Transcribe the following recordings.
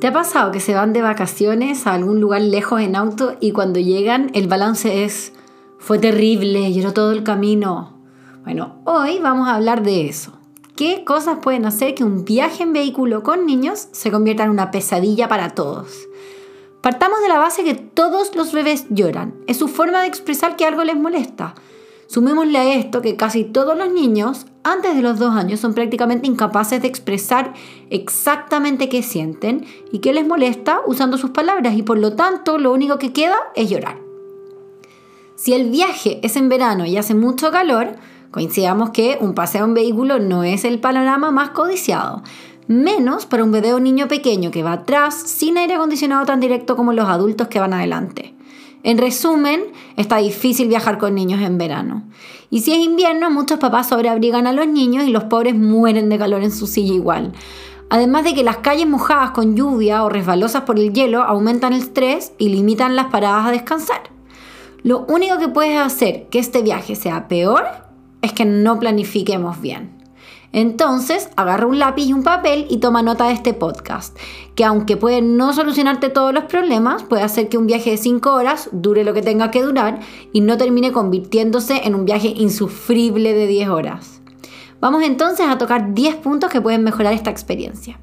¿Te ha pasado que se van de vacaciones a algún lugar lejos en auto y cuando llegan el balance es, fue terrible, lloró todo el camino? Bueno, hoy vamos a hablar de eso. ¿Qué cosas pueden hacer que un viaje en vehículo con niños se convierta en una pesadilla para todos? Partamos de la base que todos los bebés lloran. Es su forma de expresar que algo les molesta. Sumémosle a esto que casi todos los niños antes de los dos años son prácticamente incapaces de expresar exactamente qué sienten y qué les molesta usando sus palabras y por lo tanto lo único que queda es llorar. Si el viaje es en verano y hace mucho calor, coincidamos que un paseo en vehículo no es el panorama más codiciado, menos para un bebé o niño pequeño que va atrás sin aire acondicionado tan directo como los adultos que van adelante. En resumen, está difícil viajar con niños en verano. Y si es invierno, muchos papás sobreabrigan a los niños y los pobres mueren de calor en su silla igual. Además de que las calles mojadas con lluvia o resbalosas por el hielo aumentan el estrés y limitan las paradas a descansar. Lo único que puedes hacer que este viaje sea peor es que no planifiquemos bien. Entonces, agarra un lápiz y un papel y toma nota de este podcast, que aunque puede no solucionarte todos los problemas, puede hacer que un viaje de 5 horas dure lo que tenga que durar y no termine convirtiéndose en un viaje insufrible de 10 horas. Vamos entonces a tocar 10 puntos que pueden mejorar esta experiencia.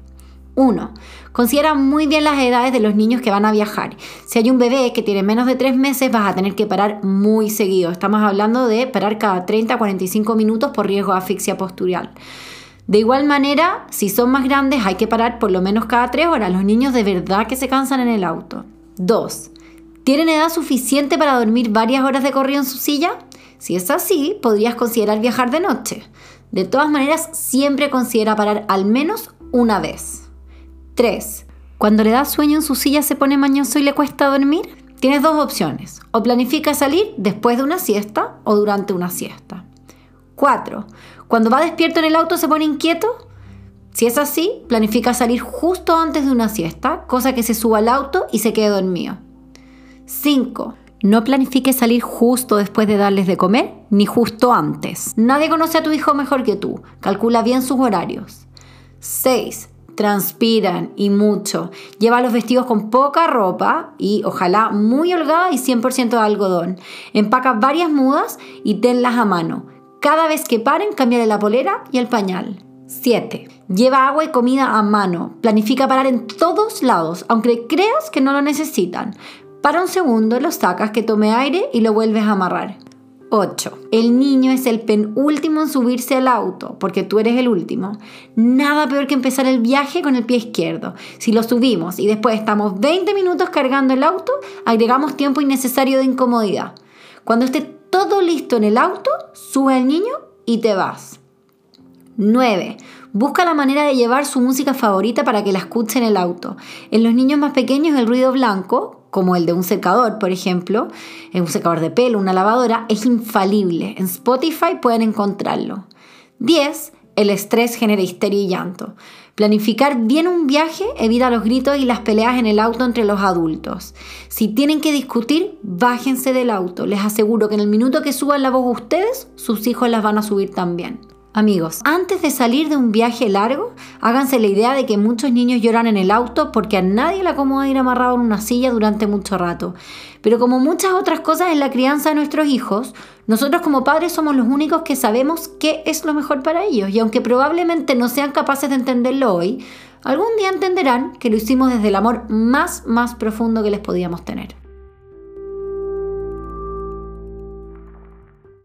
1. Considera muy bien las edades de los niños que van a viajar. Si hay un bebé que tiene menos de 3 meses, vas a tener que parar muy seguido. Estamos hablando de parar cada 30 a 45 minutos por riesgo de asfixia postural. De igual manera, si son más grandes, hay que parar por lo menos cada 3 horas. Los niños de verdad que se cansan en el auto. 2. ¿Tienen edad suficiente para dormir varias horas de corrido en su silla? Si es así, podrías considerar viajar de noche. De todas maneras, siempre considera parar al menos una vez. 3. Cuando le da sueño en su silla se pone mañoso y le cuesta dormir. Tienes dos opciones. O planifica salir después de una siesta o durante una siesta. 4. Cuando va despierto en el auto se pone inquieto. Si es así, planifica salir justo antes de una siesta, cosa que se suba al auto y se quede dormido. 5. No planifique salir justo después de darles de comer, ni justo antes. Nadie conoce a tu hijo mejor que tú. Calcula bien sus horarios. 6 transpiran y mucho. Lleva los vestidos con poca ropa y ojalá muy holgada y 100% de algodón. Empaca varias mudas y tenlas a mano. Cada vez que paren, cámbiale la polera y el pañal. 7. Lleva agua y comida a mano. Planifica parar en todos lados, aunque creas que no lo necesitan. Para un segundo, lo sacas que tome aire y lo vuelves a amarrar. 8. El niño es el penúltimo en subirse al auto, porque tú eres el último. Nada peor que empezar el viaje con el pie izquierdo. Si lo subimos y después estamos 20 minutos cargando el auto, agregamos tiempo innecesario de incomodidad. Cuando esté todo listo en el auto, sube al niño y te vas. 9. Busca la manera de llevar su música favorita para que la escuche en el auto. En los niños más pequeños el ruido blanco, como el de un secador, por ejemplo, en un secador de pelo, una lavadora, es infalible. En Spotify pueden encontrarlo. 10. El estrés genera histeria y llanto. Planificar bien un viaje evita los gritos y las peleas en el auto entre los adultos. Si tienen que discutir, bájense del auto. Les aseguro que en el minuto que suban la voz ustedes, sus hijos las van a subir también. Amigos, antes de salir de un viaje largo, háganse la idea de que muchos niños lloran en el auto porque a nadie le acomoda ir amarrado en una silla durante mucho rato. Pero como muchas otras cosas en la crianza de nuestros hijos, nosotros como padres somos los únicos que sabemos qué es lo mejor para ellos. Y aunque probablemente no sean capaces de entenderlo hoy, algún día entenderán que lo hicimos desde el amor más, más profundo que les podíamos tener.